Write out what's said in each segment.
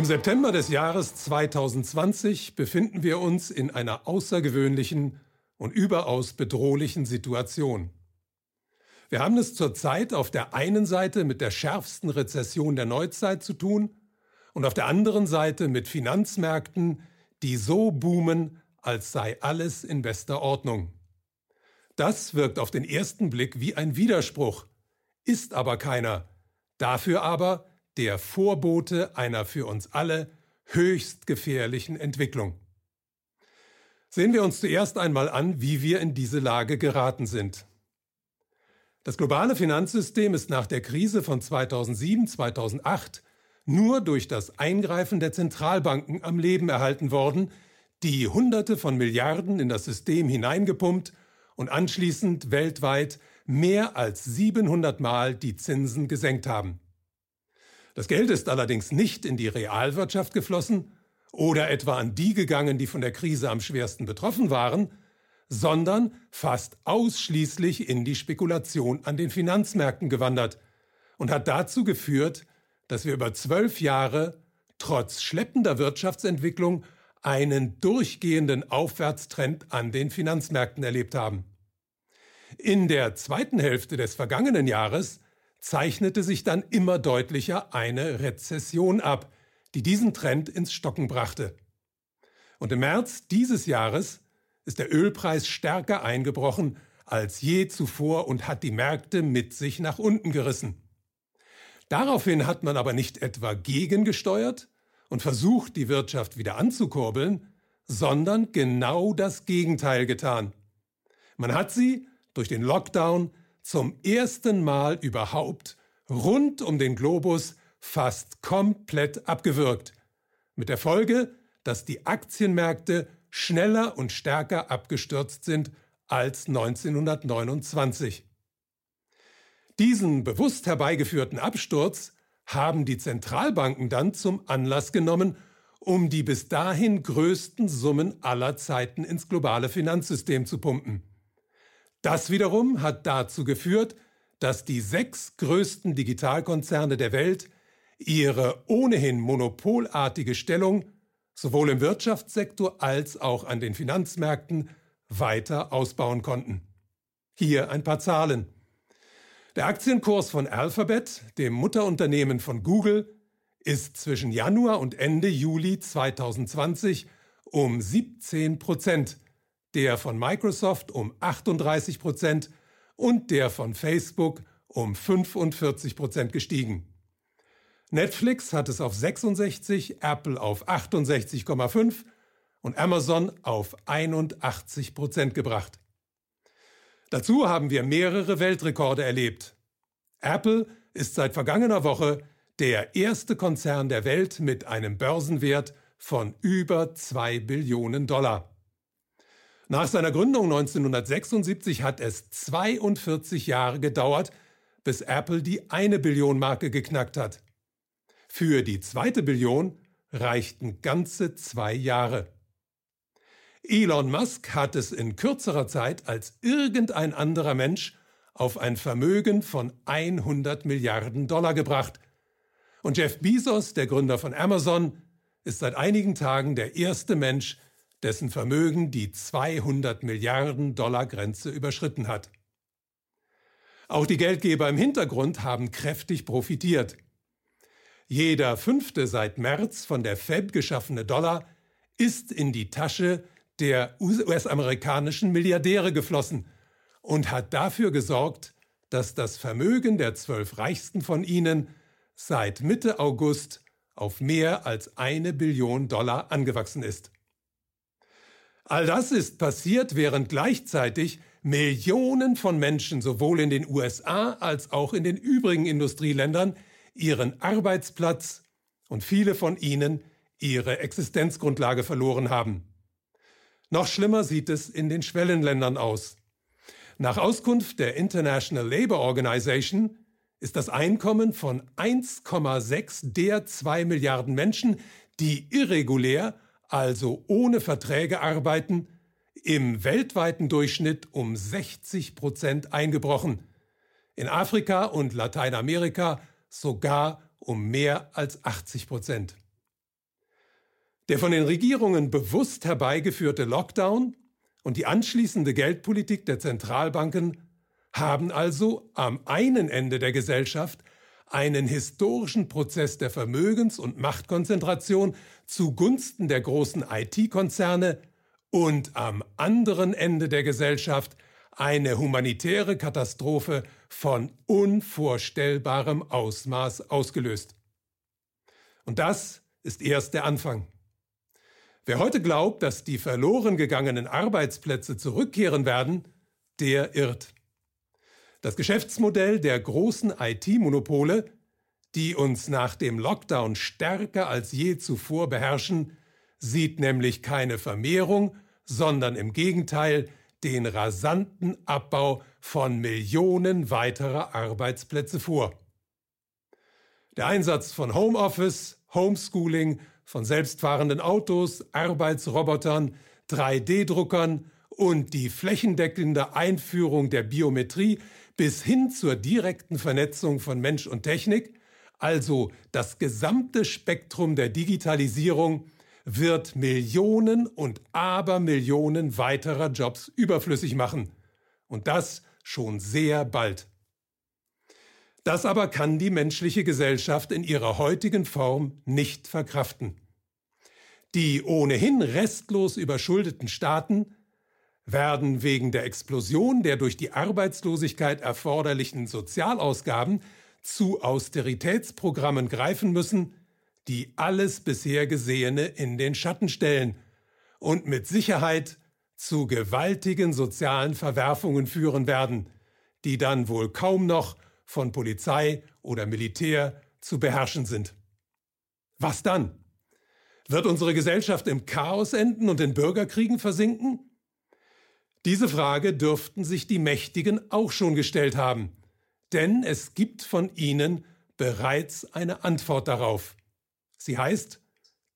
Im September des Jahres 2020 befinden wir uns in einer außergewöhnlichen und überaus bedrohlichen Situation. Wir haben es zurzeit auf der einen Seite mit der schärfsten Rezession der Neuzeit zu tun und auf der anderen Seite mit Finanzmärkten, die so boomen, als sei alles in bester Ordnung. Das wirkt auf den ersten Blick wie ein Widerspruch, ist aber keiner, dafür aber der Vorbote einer für uns alle höchst gefährlichen Entwicklung. Sehen wir uns zuerst einmal an, wie wir in diese Lage geraten sind. Das globale Finanzsystem ist nach der Krise von 2007-2008 nur durch das Eingreifen der Zentralbanken am Leben erhalten worden, die Hunderte von Milliarden in das System hineingepumpt und anschließend weltweit mehr als 700 Mal die Zinsen gesenkt haben. Das Geld ist allerdings nicht in die Realwirtschaft geflossen oder etwa an die gegangen, die von der Krise am schwersten betroffen waren, sondern fast ausschließlich in die Spekulation an den Finanzmärkten gewandert und hat dazu geführt, dass wir über zwölf Jahre trotz schleppender Wirtschaftsentwicklung einen durchgehenden Aufwärtstrend an den Finanzmärkten erlebt haben. In der zweiten Hälfte des vergangenen Jahres zeichnete sich dann immer deutlicher eine Rezession ab, die diesen Trend ins Stocken brachte. Und im März dieses Jahres ist der Ölpreis stärker eingebrochen als je zuvor und hat die Märkte mit sich nach unten gerissen. Daraufhin hat man aber nicht etwa gegengesteuert und versucht, die Wirtschaft wieder anzukurbeln, sondern genau das Gegenteil getan. Man hat sie durch den Lockdown zum ersten Mal überhaupt rund um den Globus fast komplett abgewürgt. Mit der Folge, dass die Aktienmärkte schneller und stärker abgestürzt sind als 1929. Diesen bewusst herbeigeführten Absturz haben die Zentralbanken dann zum Anlass genommen, um die bis dahin größten Summen aller Zeiten ins globale Finanzsystem zu pumpen. Das wiederum hat dazu geführt, dass die sechs größten Digitalkonzerne der Welt ihre ohnehin monopolartige Stellung sowohl im Wirtschaftssektor als auch an den Finanzmärkten weiter ausbauen konnten. Hier ein paar Zahlen. Der Aktienkurs von Alphabet, dem Mutterunternehmen von Google, ist zwischen Januar und Ende Juli 2020 um 17 Prozent der von Microsoft um 38 Prozent und der von Facebook um 45 Prozent gestiegen. Netflix hat es auf 66, Apple auf 68,5 und Amazon auf 81 Prozent gebracht. Dazu haben wir mehrere Weltrekorde erlebt. Apple ist seit vergangener Woche der erste Konzern der Welt mit einem Börsenwert von über 2 Billionen Dollar. Nach seiner Gründung 1976 hat es 42 Jahre gedauert, bis Apple die eine Billion Marke geknackt hat. Für die zweite Billion reichten ganze zwei Jahre. Elon Musk hat es in kürzerer Zeit als irgendein anderer Mensch auf ein Vermögen von 100 Milliarden Dollar gebracht. Und Jeff Bezos, der Gründer von Amazon, ist seit einigen Tagen der erste Mensch, dessen Vermögen die 200 Milliarden Dollar Grenze überschritten hat. Auch die Geldgeber im Hintergrund haben kräftig profitiert. Jeder fünfte seit März von der Fed geschaffene Dollar ist in die Tasche der US-amerikanischen Milliardäre geflossen und hat dafür gesorgt, dass das Vermögen der zwölf reichsten von ihnen seit Mitte August auf mehr als eine Billion Dollar angewachsen ist. All das ist passiert, während gleichzeitig Millionen von Menschen sowohl in den USA als auch in den übrigen Industrieländern ihren Arbeitsplatz und viele von ihnen ihre Existenzgrundlage verloren haben. Noch schlimmer sieht es in den Schwellenländern aus. Nach Auskunft der International Labour Organization ist das Einkommen von 1,6 der 2 Milliarden Menschen, die irregulär also ohne Verträge arbeiten, im weltweiten Durchschnitt um 60 Prozent eingebrochen, in Afrika und Lateinamerika sogar um mehr als 80 Prozent. Der von den Regierungen bewusst herbeigeführte Lockdown und die anschließende Geldpolitik der Zentralbanken haben also am einen Ende der Gesellschaft einen historischen Prozess der Vermögens- und Machtkonzentration zugunsten der großen IT-Konzerne und am anderen Ende der Gesellschaft eine humanitäre Katastrophe von unvorstellbarem Ausmaß ausgelöst. Und das ist erst der Anfang. Wer heute glaubt, dass die verloren gegangenen Arbeitsplätze zurückkehren werden, der irrt. Das Geschäftsmodell der großen IT-Monopole, die uns nach dem Lockdown stärker als je zuvor beherrschen, sieht nämlich keine Vermehrung, sondern im Gegenteil den rasanten Abbau von Millionen weiterer Arbeitsplätze vor. Der Einsatz von Homeoffice, Homeschooling, von selbstfahrenden Autos, Arbeitsrobotern, 3D-Druckern und die flächendeckende Einführung der Biometrie bis hin zur direkten Vernetzung von Mensch und Technik, also das gesamte Spektrum der Digitalisierung, wird Millionen und Abermillionen weiterer Jobs überflüssig machen. Und das schon sehr bald. Das aber kann die menschliche Gesellschaft in ihrer heutigen Form nicht verkraften. Die ohnehin restlos überschuldeten Staaten werden wegen der Explosion der durch die Arbeitslosigkeit erforderlichen Sozialausgaben zu Austeritätsprogrammen greifen müssen, die alles bisher Gesehene in den Schatten stellen und mit Sicherheit zu gewaltigen sozialen Verwerfungen führen werden, die dann wohl kaum noch von Polizei oder Militär zu beherrschen sind. Was dann? Wird unsere Gesellschaft im Chaos enden und in Bürgerkriegen versinken? Diese Frage dürften sich die Mächtigen auch schon gestellt haben, denn es gibt von ihnen bereits eine Antwort darauf. Sie heißt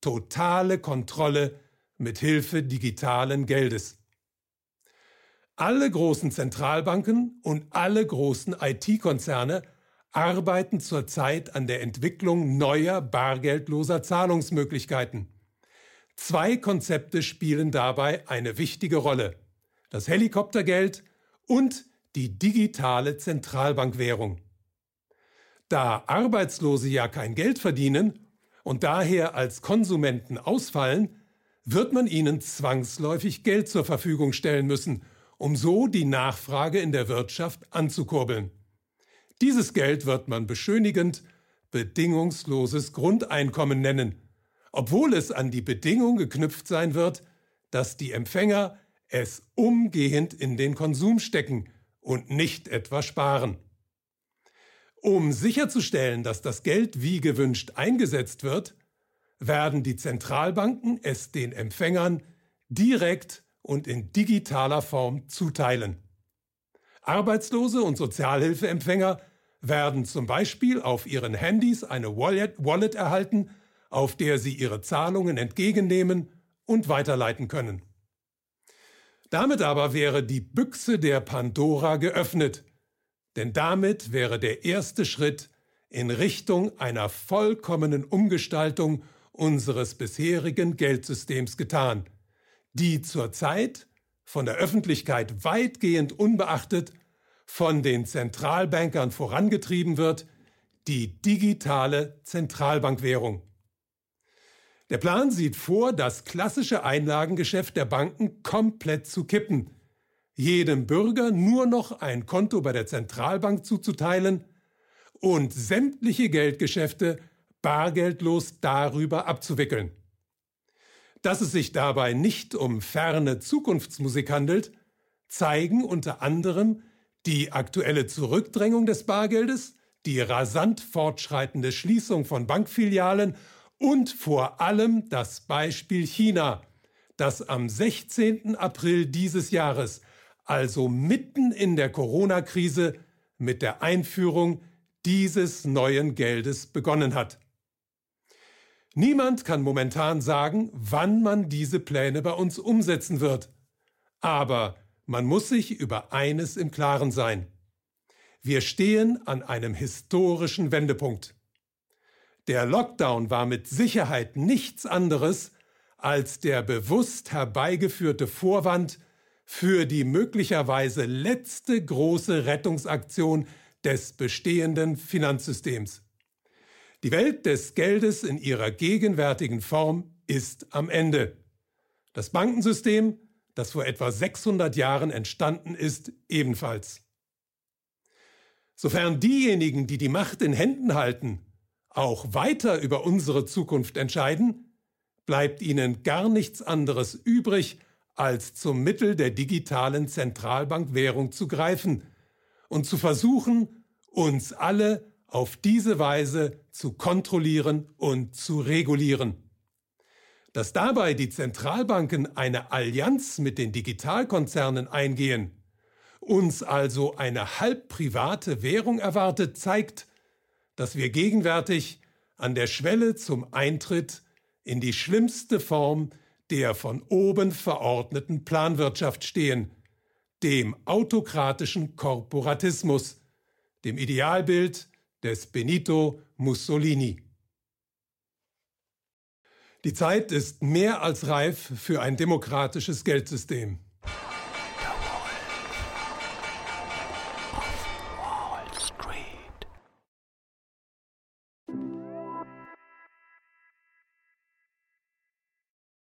totale Kontrolle mit Hilfe digitalen Geldes. Alle großen Zentralbanken und alle großen IT-Konzerne arbeiten zurzeit an der Entwicklung neuer bargeldloser Zahlungsmöglichkeiten. Zwei Konzepte spielen dabei eine wichtige Rolle das Helikoptergeld und die digitale Zentralbankwährung. Da Arbeitslose ja kein Geld verdienen und daher als Konsumenten ausfallen, wird man ihnen zwangsläufig Geld zur Verfügung stellen müssen, um so die Nachfrage in der Wirtschaft anzukurbeln. Dieses Geld wird man beschönigend bedingungsloses Grundeinkommen nennen, obwohl es an die Bedingung geknüpft sein wird, dass die Empfänger es umgehend in den Konsum stecken und nicht etwa sparen. Um sicherzustellen, dass das Geld wie gewünscht eingesetzt wird, werden die Zentralbanken es den Empfängern direkt und in digitaler Form zuteilen. Arbeitslose und Sozialhilfeempfänger werden zum Beispiel auf ihren Handys eine Wallet, Wallet erhalten, auf der sie ihre Zahlungen entgegennehmen und weiterleiten können. Damit aber wäre die Büchse der Pandora geöffnet, denn damit wäre der erste Schritt in Richtung einer vollkommenen Umgestaltung unseres bisherigen Geldsystems getan, die zurzeit von der Öffentlichkeit weitgehend unbeachtet von den Zentralbankern vorangetrieben wird, die digitale Zentralbankwährung. Der Plan sieht vor, das klassische Einlagengeschäft der Banken komplett zu kippen, jedem Bürger nur noch ein Konto bei der Zentralbank zuzuteilen und sämtliche Geldgeschäfte bargeldlos darüber abzuwickeln. Dass es sich dabei nicht um ferne Zukunftsmusik handelt, zeigen unter anderem die aktuelle Zurückdrängung des Bargeldes, die rasant fortschreitende Schließung von Bankfilialen und vor allem das Beispiel China, das am 16. April dieses Jahres, also mitten in der Corona-Krise, mit der Einführung dieses neuen Geldes begonnen hat. Niemand kann momentan sagen, wann man diese Pläne bei uns umsetzen wird. Aber man muss sich über eines im Klaren sein. Wir stehen an einem historischen Wendepunkt. Der Lockdown war mit Sicherheit nichts anderes als der bewusst herbeigeführte Vorwand für die möglicherweise letzte große Rettungsaktion des bestehenden Finanzsystems. Die Welt des Geldes in ihrer gegenwärtigen Form ist am Ende. Das Bankensystem, das vor etwa 600 Jahren entstanden ist, ebenfalls. Sofern diejenigen, die die Macht in Händen halten, auch weiter über unsere Zukunft entscheiden, bleibt ihnen gar nichts anderes übrig, als zum Mittel der digitalen Zentralbankwährung zu greifen und zu versuchen, uns alle auf diese Weise zu kontrollieren und zu regulieren. Dass dabei die Zentralbanken eine Allianz mit den Digitalkonzernen eingehen, uns also eine halb private Währung erwartet, zeigt, dass wir gegenwärtig an der Schwelle zum Eintritt in die schlimmste Form der von oben verordneten Planwirtschaft stehen, dem autokratischen Korporatismus, dem Idealbild des Benito Mussolini. Die Zeit ist mehr als reif für ein demokratisches Geldsystem.